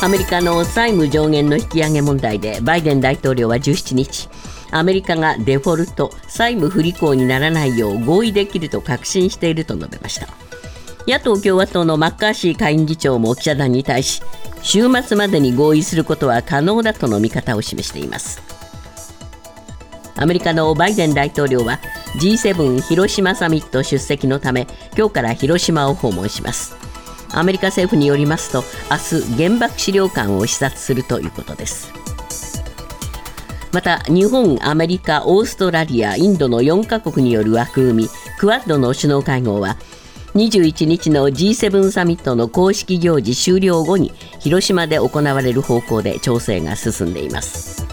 アメリカの債務上限の引き上げ問題でバイデン大統領は17日アメリカがデフォルト債務不履行にならないよう合意できると確信していると述べました。野党・共和党のマッカーシー下院議長も記者団に対し週末までに合意することは可能だとの見方を示しています。アメリカのバイデン大統領は G7 広島サミット出席のため今日から広島を訪問します。アメリカ政府によりますと明日原爆資料館を視察するということです。また日本、アメリカ、オーストラリア、インドの4カ国による枠組みクアッドの首脳会合は21日の G7 サミットの公式行事終了後に広島で行われる方向で調整が進んでいます。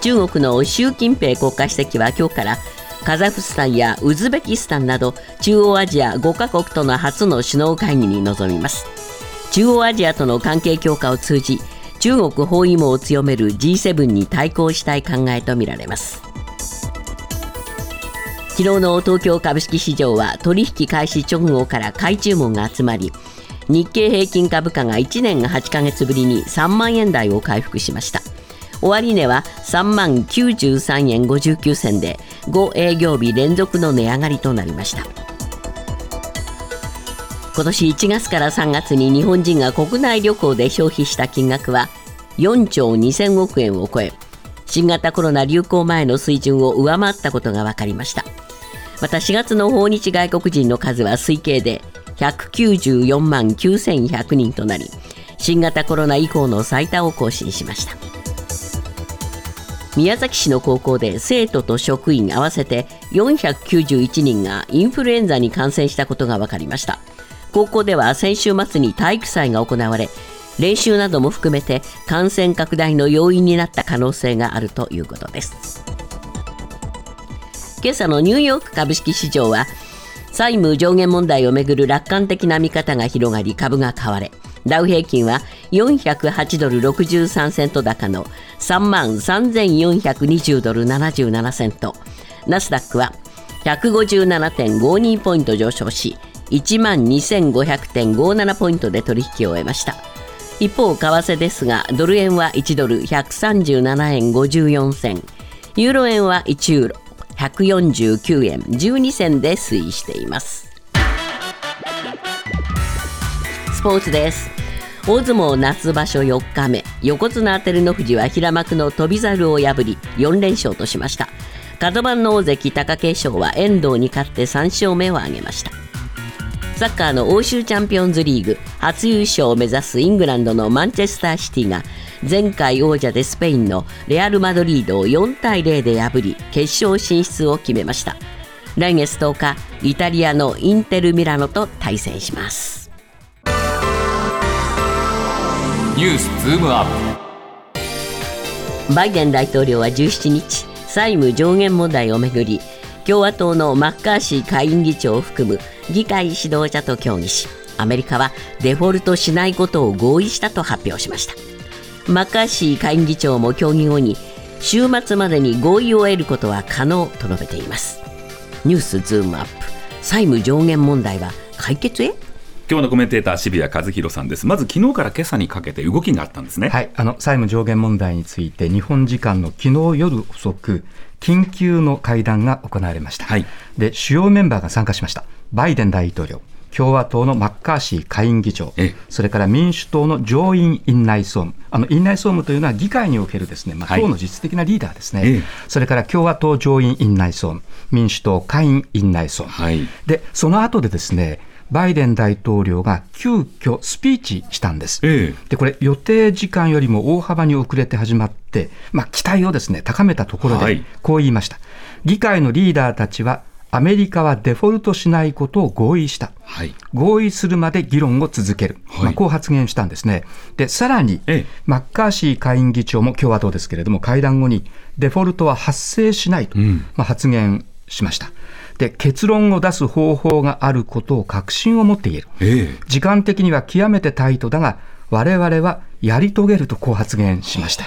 中国の習近平国家主席は今日からカザフスタンやウズベキスタンなど中央アジア5カ国との初の首脳会議に臨みます。中央アジアとの関係強化を通じ中国包囲網を強める G7 に対抗したい考えとみられます。昨日の東京株式市場は取引開始直後から買い注文が集まり日経平均株価が1年8ヶ月ぶりに3万円台を回復しました。終値は3万93円59銭で5営業日連続の値上がりとなりました。今年1月から3月に日本人が国内旅行で消費した金額は4兆2000億円を超え新型コロナ流行前の水準を上回ったことが分かりました。また4月の訪日外国人の数は推計で194万9100人となり新型コロナ以降の最多を更新しました。宮崎市の高校で生徒と職員合わせて491人がインフルエンザに感染したことが分かりました。高校では先週末に体育祭が行われ練習なども含めて感染拡大の要因になった可能性があるということです。今朝のニューヨーク株式市場は債務上限問題をめぐる楽観的な見方が広がり株が買われダウ平均は408ドル63セント高の3万3420ドル77セント。ナスダックは157.52ポイント上昇し1万2500.57ポイントで取引を終えました。一方為替ですがドル円は1ドル137円54銭。ユーロ円は1ユーロ149円。12銭で推移しています。スポーツです。大相撲夏場所4日目。横綱照ノ富士は平幕の翔猿を破り4連勝としました。角番の大関貴景勝は遠藤に勝って3勝目を挙げました。サッカーの欧州チャンピオンズリーグ初優勝を目指すイングランドのマンチェスターシティが前回王者でスペインのレアル・マドリードを4対0で破り決勝進出を決めました。来月10日イタリアのインテル・ミラノと対戦します。ニュースズームアップ。バイデン大統領は17日債務上限問題をめぐり共和党のマッカーシー下院議長を含む議会指導者と協議しアメリカはデフォルトしないことを合意したと発表しました。マッカーシー下院議長も協議後に週末までに合意を得ることは可能と述べています。ニュースズームアップ。債務上限問題は解決へ？今日のコメンテーター渋谷和弘さんです。まず昨日から今朝にかけて動きがあったんですね。はい。あの債務上限問題について日本時間の昨日夜遅く緊急の会談が行われました、はい、で主要メンバーが参加しました。バイデン大統領共和党のマッカーシー下院議長、それから民主党の上院院内総務、あの院内総務というのは議会におけるですね、まあ、党の実質的なリーダーですね、それから共和党上院院内総務、民主党下院院内総務、はい、でその後でですねバイデン大統領が急遽スピーチしたんです。ええ、で、これ予定時間よりも大幅に遅れて始まって、まあ、期待をですね、高めたところで、こう言いました。議会のリーダーたちは、アメリカはデフォルトしないことを合意した。はい、合意するまで議論を続ける。はい、まあ、こう発言したんですね。で、さらに、ええ、マッカーシー下院議長も共和党ですけれども、会談後にデフォルトは発生しないと、うん、まあ、発言しました。で結論を出す方法があることを確信を持って言える、ええ、時間的には極めてタイトだが我々はやり遂げるとこう発言しました。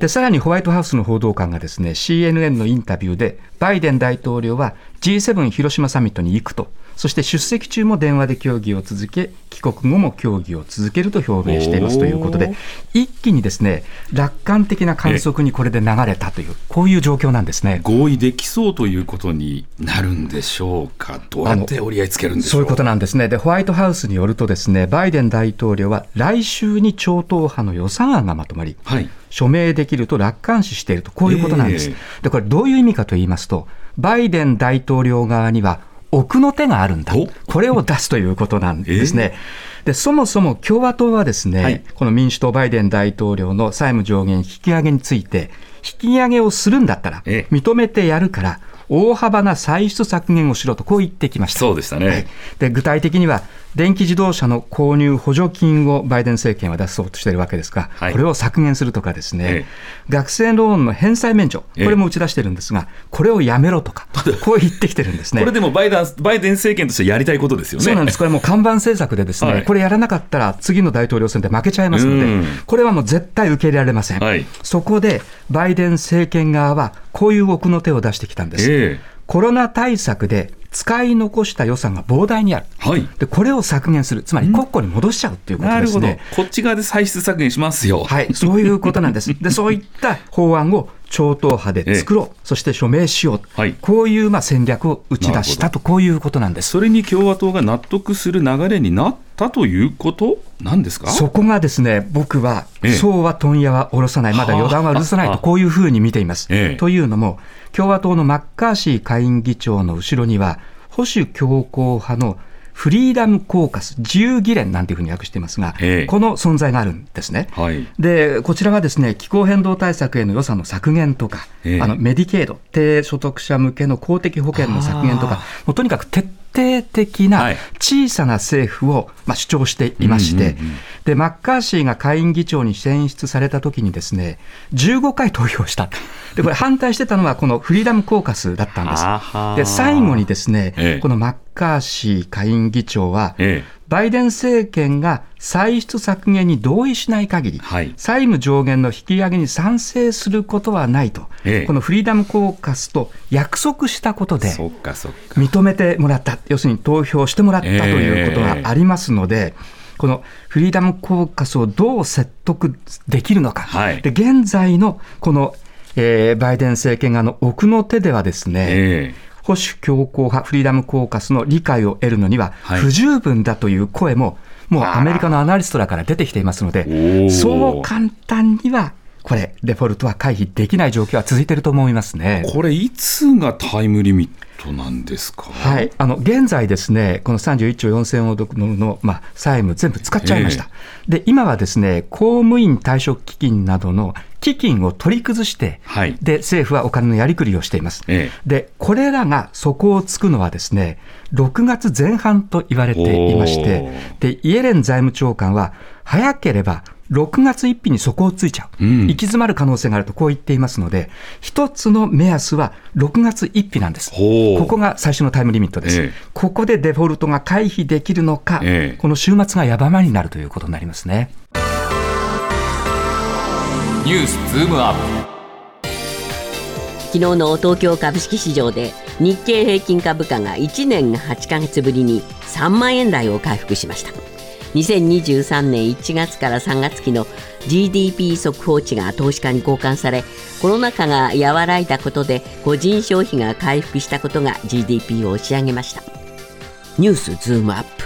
でさらにホワイトハウスの報道官がですね CNN のインタビューでバイデン大統領は G7 広島サミットに行くとそして出席中も電話で協議を続け、帰国後も協議を続けると表明していますということで、一気にですね楽観的な観測にこれで流れたという、こういう状況なんですね。合意できそうということになるんでしょうか、どうやって折り合いつけるんでしょう？そういうことなんですね。で、ホワイトハウスによると、ですねバイデン大統領は来週に超党派の予算案がまとまり、はい。署名できると楽観視していると、こういうことなんです。えー、でこれ、どういう意味かと言いますと、バイデン大統領側には奥の手があるんだ、これを出すということなんですね。えー、でそもそも共和党はですね、はい、この民主党、バイデン大統領の債務上限引き上げについて、引き上げをするんだったら、認めてやるから、大幅な歳出削減をしろと、こう言ってきました。そうでしたね、はい、で具体的には、電気自動車の購入補助金をバイデン政権は出そうとしているわけですが、はい、これを削減するとかですね、ええ、学生ローンの返済免除、これも打ち出してるんですが、これをやめろとか、こう言ってきてるんですね。これでもバイデンバイデン政権としてやりたいことですよね。そうなんです。これも看板政策でですね、はい、これやらなかったら次の大統領選で負けちゃいますので、これはもう絶対受け入れられません。はい、そこでバイデン政権側はこういう奥の手を出してきたんです。えコロナ対策で使い残した予算が膨大にある、はい、でこれを削減する、つまり国庫に戻しちゃうということですね。こっち側で歳出削減しますよ。はい、そういうことなんです。でそういった法案を超党派で作ろう、ええ、そして署名しよう、はい、こういうまあ戦略を打ち出したと、こういうことなんです。それに共和党が納得する流れになったということなんですか？そこがですね、僕は、え、そうは問屋は下ろさない、まだ予断は許さないと、こういうふうに見ています。というのも、共和党のマッカーシー下院議長の後ろには、保守強硬派のフリーダムコーカス、自由議連なんていうふうに訳していますが、ええ、この存在があるんですね、はい、でこちらはですね気候変動対策への予算の削減とか、え、あのメディケード、低所得者向けの公的保険の削減とか、もうとにかく徹底的な小さな政府をまあ主張していまして、でマッカーシーが下院議長に選出されたときにですね15回投票した。でこれ反対してたのはこのフリーダムコーカスだったんです。で最後にですね、このマッカーシー下院議長は、バイデン政権が歳出削減に同意しない限り、はい、債務上限の引き上げに賛成することはないと、ええ、このフリーダムコーカスと約束したことで、認めてもらった、要するに投票してもらったということがありますので、えこのフリーダムコーカスをどう説得できるのか、はい、で現在のこのえー、バイデン政権側の奥の手ではですね、えー、保守強硬派フリーダムコーカスの理解を得るのには不十分だという声も、もうアメリカのアナリストらから出てきていますので、そう簡単にはこれ、デフォルトは回避できない状況は続いていると思いますね。これ、いつがタイムリミットなんですか、はい、あの現在ですね、この31兆4000億のの、まあ、債務全部使っちゃいました。えー、で、今はですね、公務員退職基金などの基金を取り崩して、はい、で政府はお金のやりくりをしています。ええ、でこれらが底をつくのはですね6月前半と言われていましてでイエレン財務長官は早ければ6月1日に底をついちゃう、うん、行き詰まる可能性があるとこう言っていますので、一つの目安は6月1日なんです。ここが最初のタイムリミットです。ええ、ここでデフォルトが回避できるのか、え、この週末がやばまになるということになりますね。ニュースズームアップ。昨日の東京株式市場で日経平均株価が1年8か月ぶりに3万円台を回復しました2023年1月から3月期の GDP 速報値が投資家に交換されコロナ禍が和らいだことで個人消費が回復したことが GDP を押し上げました。ニュースズームアップ。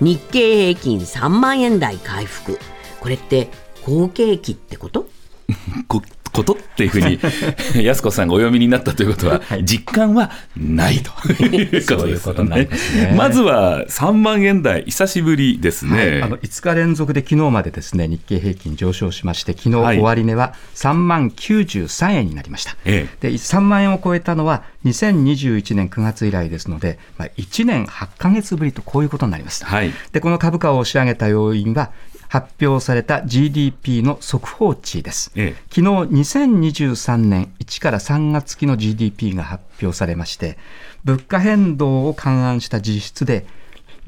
日経平均3万円台回復。これって好景気ってこと？ことっていうふうに 安子さんがお読みになったということは、実感はないと。い。うことですよね。まずは3万円台、久しぶりですね、はい、あの5日連続で昨日までですね日経平均上昇しまして、昨日終値は3万93円になりました、で3万円を超えたのは2021年9月以来ですので、まあ、1年8か月ぶりとこういうことになります。はい、でこの株価を押し上げた要因は発表された GDP の速報値です、ええ、昨日2023年1から3月期の GDP が発表されまして物価変動を勘案した実質で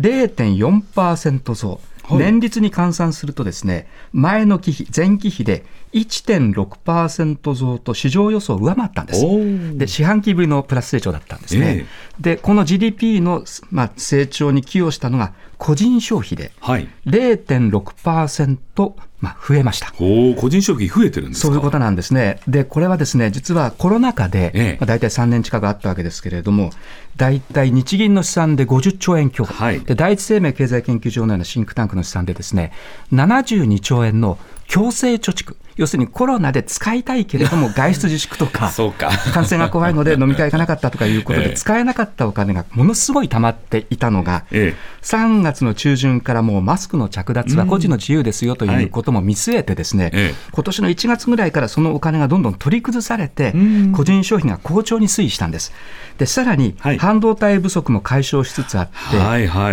0.4%増、はい、年率に換算するとですね前の期比前期比で1.6%増と市場予想を上回ったんです。で、四半期ぶりのプラス成長だったんですね。えー、で、この GDP の、まあ、成長に寄与したのが個人消費で0.6%、まあ、増えました。お個人消費増えてるんですそういうことなんですね。で、これはですね、実はコロナ禍で、ええ、まあ、大体3年近くあったわけですけれども、大体日銀の試算で50兆円強、はい、で第一生命経済研究所のようなシンクタンクの試算でですね、72兆円の強制貯蓄、要するにコロナで使いたいけれども、外出自粛とか、感染が怖いので 飲み会行かなかったとかいうことで、使えなかったお金がものすごい溜まっていたのが、3月の中旬からもうマスクの着脱は個人の自由ですよということも見据えて、ですね、今年の1月ぐらいからそのお金がどんどん取り崩されて、個人消費が好調に推移したんです。でさらに半導体不足も解消しつつあって、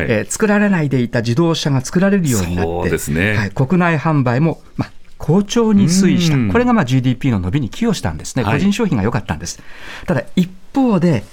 えー、作られないでいた自動車が作られるようになって、国内販売も、まあ、好調に推移した、これがまあ GDP の伸びに寄与したんですね、個人消費が良かったんです。ただ一方で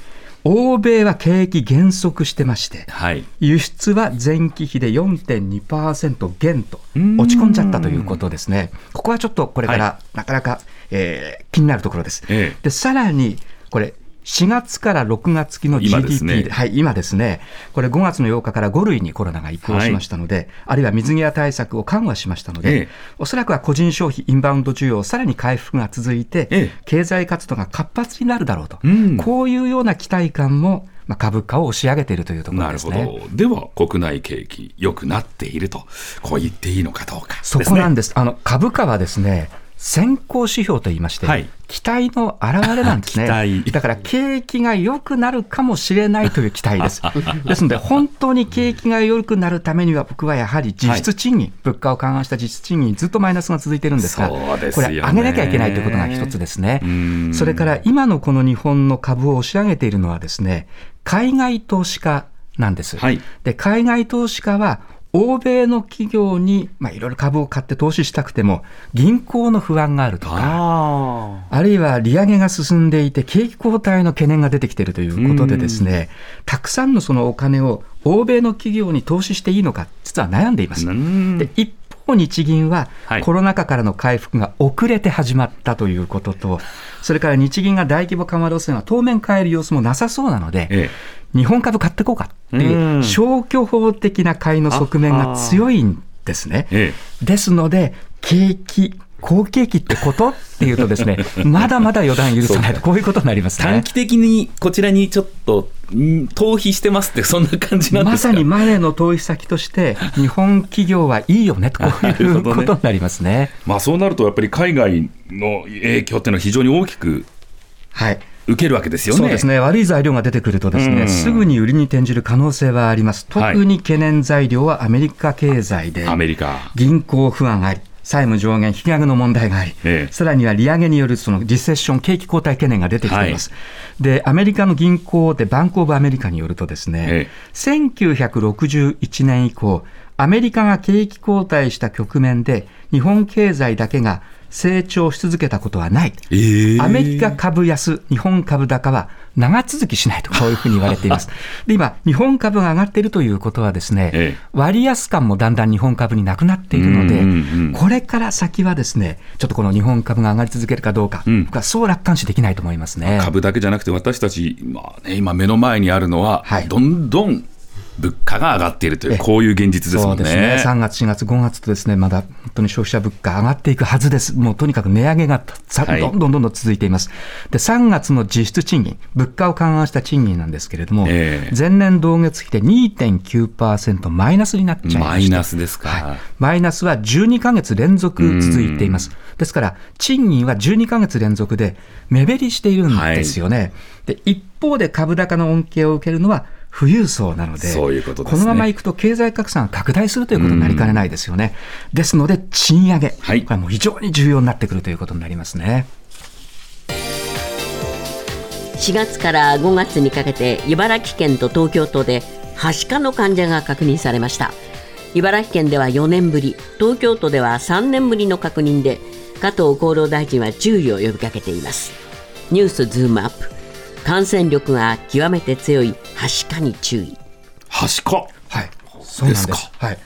欧米は景気減速してまして、はい、輸出は前期比で4.2%減と落ち込んじゃったということですね。ここはちょっとこれからなかなか、えー、気になるところです。ええ、でさらにこれ4月から6月期の GDP で、ね、はい、今ですね、これ5月の8日から5類にコロナが移行しましたので、はい、あるいは水際対策を緩和しましたので、ええ、おそらくは個人消費、インバウンド需要、さらに回復が続いて、え、経済活動が活発になるだろうと、うん、こういうような期待感もまあ、株価を押し上げているというところですね。なるほど。では、国内景気、良くなっていると、こう言っていいのかどうか、ね、そこなんです。あの、株価はですね、先行指標といいまして、はい、期待の表れなんですね。だから景気が良くなるかもしれないという期待です。ですので、本当に景気が良くなるためには、僕はやはり実質賃金、はい、物価を緩和した実質賃金、ずっとマイナスが続いてるんですが、これ、上げなきゃいけないということが一つですね。それから今のこの日本の株を押し上げているのはですね、海外投資家なんです。はい、で海外投資家は欧米の企業に、まあ、いろいろ株を買って投資したくても、銀行の不安があるとか、あるいは利上げが進んでいて、景気後退の懸念が出てきているということでですね、たくさんのそのお金を欧米の企業に投資していいのか、実は悩んでいます。で一方、日銀はコロナ禍からの回復が遅れて始まったということと、それから日銀が大規模緩和路線は当面変える様子もなさそうなので、ええ。日本株買っていこうかっていう消去法的な買いの側面が強いんですね。ですので、景気、好景気ってこと？っていうとですね、まだまだ予断許さないと、こういうことになりますね。短期的にこちらにちょっと逃避してますって、そんな感じなんですか？まさにマネーの投資先として、日本企業はいいよねと、こういうことになりますね。まあそうなると、やっぱり海外の影響っていうのは非常に大きく。はい受けるわけですよね。そうですね。悪い材料が出てくるとですね、うん、すぐに売りに転じる可能性はあります。特に懸念材料はアメリカ経済で、アメリカ銀行不安あり。債務上限引き上げの問題があり、ええ、さらには利上げによるそのリセッション、景気後退懸念が出てきています。はい、で、アメリカの銀行でバンクオブアメリカによるとですね、ええ、1961年以降、アメリカが景気後退した局面で、日本経済だけが成長し続けたことはない、えー、アメリカ株安、日本株高は長続きしないと、こういうふうに言われています。で今、日本株が上がっているということはですね、えー、割安感もだんだん日本株になくなっているので、これから先はですね、ちょっとこの日本株が上がり続けるかどうか、うん、僕はそう楽観視できないと思いますね。株だけじゃなくて、私たち、まあね、今目の前にあるのは、はい、どんどん物価が上がっているという、こういう現実ですもんね。そうですね。3月、4月、5月とですね、まだ本当に消費者物価上がっていくはずです。もうとにかく値上げがどんどんどんどん続いています。で、3月の実質賃金、物価を緩和した賃金なんですけれども、えー、前年同月比で2.9%マイナスになっちゃいました。マイナスですか、はい。マイナスは12か月連続続いています。ですから、賃金は12か月連続で目減りしているんですよね。はい、で、一方で株高の恩恵を受けるのは富裕層なので、そういうことこのままいくと経済格差が拡大するということになりかねないですよね。ですので、賃上げ、はい、これはもう非常に重要になってくるということになりますね。4月から5月にかけて茨城県と東京都ではしかの患者が確認されました。茨城県では4年ぶり東京都では3年ぶりの確認で加藤厚労大臣は注意を呼びかけています。ニュースズームアップ感染力が極めて強いはしかに注意。はしか。はい。そうなんです。はい。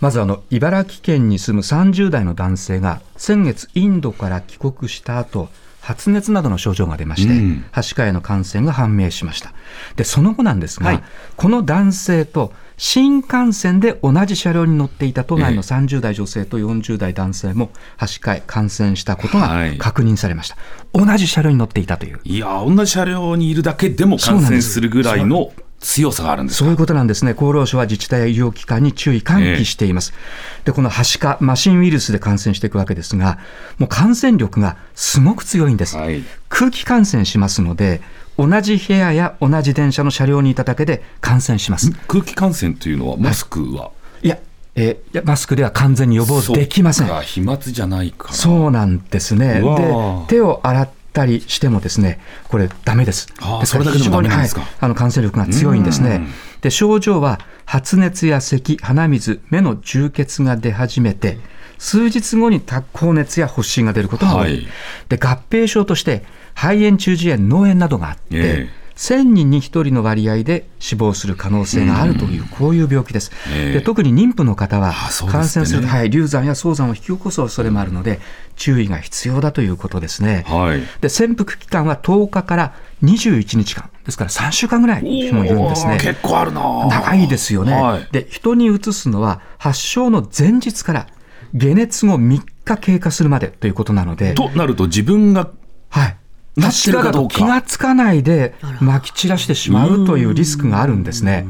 まずあの茨城県に住む30代の男性が先月インドから帰国した後発熱などの症状が出まして、うん、はしかへの感染が判明しました。で、その後なんですが、はい、この男性と新幹線で同じ車両に乗っていた都内の30代女性と40代男性も、はしかへ感染したことが確認されました。はい、同じ車両に乗っていたという。いや、同じ車両にいるだけでも感染するぐらいの強さがあるんですそういうことなんですね。厚労省は自治体や医療機関に注意喚起しています。えー、で、このはしか、マシンウイルスで感染していくわけですが、もう感染力がすごく強いんです。はい、空気感染しますので、同じ部屋や同じ電車の車両にいただけで感染します。空気感染というのは、マスクは、はい、いや、えー、マスクでは完全に予防できません。飛沫じゃないかそうなんですね。で、手を洗ったりしてもですね、これダメです。あそれだけでもダメなんですか、はい、あの感染力が強いんですね。で、症状は発熱や咳、鼻水、目の充血が出始めて、数日後に高熱や発疹が出ることが多い、はい、で合併症として肺炎、中耳炎、脳炎などがあって、えー1000人に1人の割合で死亡する可能性があるという、こういう病気です。で特に妊婦の方は、感染すると、はい、流産や早産を引き起こす恐れもあるので、注意が必要だということですね。はい、で潜伏期間は10日から21日間。ですから3週間ぐらい人もいるんですね。結構あるな長いですよね。はい、で、人にうつすのは発症の前日から解熱後3日経過するまでということなので。となると自分が、はい。なってるかどうか気がつかないでまき散らしてしまうというリスクがあるんですね。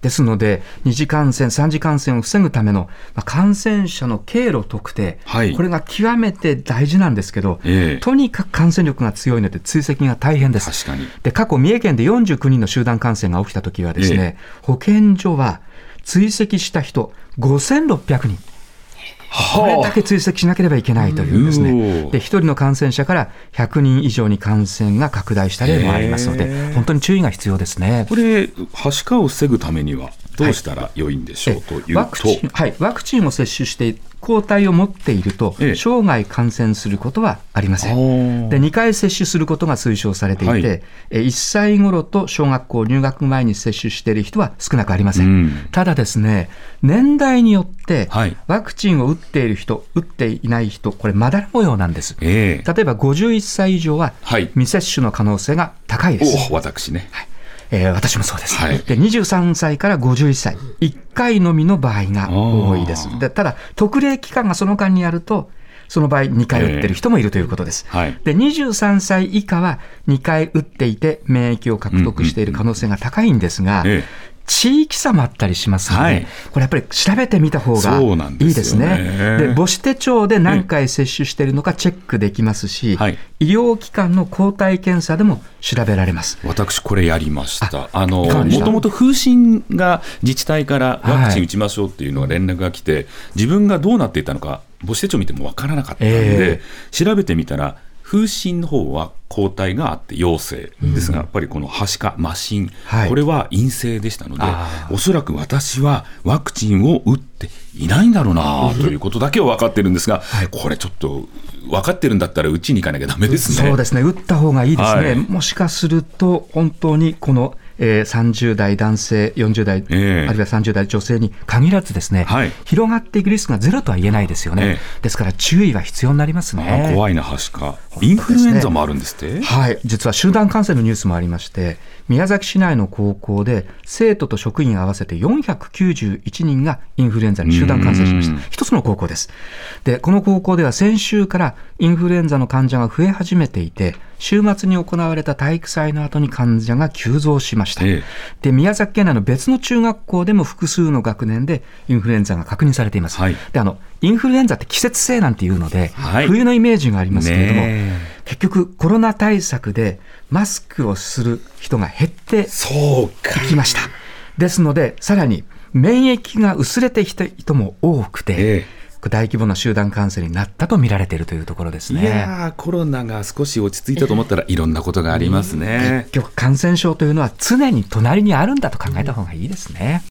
ですので、二次感染、三次感染を防ぐための、まあ、感染者の経路特定、はい、これが極めて大事なんですけど、えー、とにかく感染力が強いので追跡が大変です。確かにで過去、三重県で49人の集団感染が起きたときはですね、えー、保健所は追跡した人5600人。これだけ追跡しなければいけないというですね、で1人の感染者から100人以上に感染が拡大した例もありますので、本当に注意が必要ですね。これ、はしかを防ぐためには、どうしたら良いんでしょう、はい、というとワクチン、はい、ワクチンを接種して抗体を持っていると、生涯感染することはありません。で、2回接種することが推奨されていて、はい、1歳頃と小学校入学前に接種している人は少なくありません。うん、ただですね、年代によって、ワクチンを打っている人、打っていない人、これ、まだら模様なんです。えー、例えば51歳以上は、未接種の可能性が高いです。私ね。はいえー、私もそうです、はい、で23歳から51歳、1回のみの場合が多いです。でただ、特例期間がその間にあると、その場合、2回打ってる人もいるということです。えーはい、で23歳以下は2回打っていて、免疫を獲得している可能性が高いんですが、えー地域差もあったりしますので、はい、これやっぱり調べてみた方がいいですね。で、母子手帳で何回接種しているのかチェックできますし、はい、医療機関の抗体検査でも調べられます。私これやりました。あのもともと風疹が自治体からワクチン打ちましょうっていうのが連絡が来て、はい、自分がどうなっていたのか母子手帳見てもわからなかったので、えー、調べてみたら風疹の方は抗体があって陽性ですが、やっぱりこのはしか、麻疹、はい、これは陰性でしたので、おそらく私はワクチンを打っていないんだろうなということだけは分かってるんですが、はい、これちょっと分かってるんだったら、打ちに行かなきゃだめですね。そうですね、打った方がいいですね、はい、もしかすると、本当にこのえー、30代男性、40代、えー、あるいは30代女性に限らずですね、はい、広がっていくリスクがゼロとは言えないですよね。えー、ですから注意は必要になりますね。怖いな、はしか。インフルエンザもあるんですって、はい、実は集団感染のニュースもありまして、宮崎市内の高校で生徒と職員合わせて491人がインフルエンザに集団感染しました。一つの高校です。で、この高校では先週からインフルエンザの患者が増え始めていて、週末に行われた体育祭の後に患者が急増しました。ええ、で、宮崎県内の別の中学校でも複数の学年でインフルエンザが確認されています。はい、で、あの、インフルエンザって季節性なんていうので、はい、冬のイメージがありますけれども、結局コロナ対策でマスクをする人が減っていきました。ですので、さらに免疫が薄れてきた人も多くて、ええ大規模な集団感染になったと見られているというところですね。いやコロナが少し落ち着いたと思ったら、いろんなことがありますね。結局、感染症というのは常に隣にあるんだと考えた方がいいですね。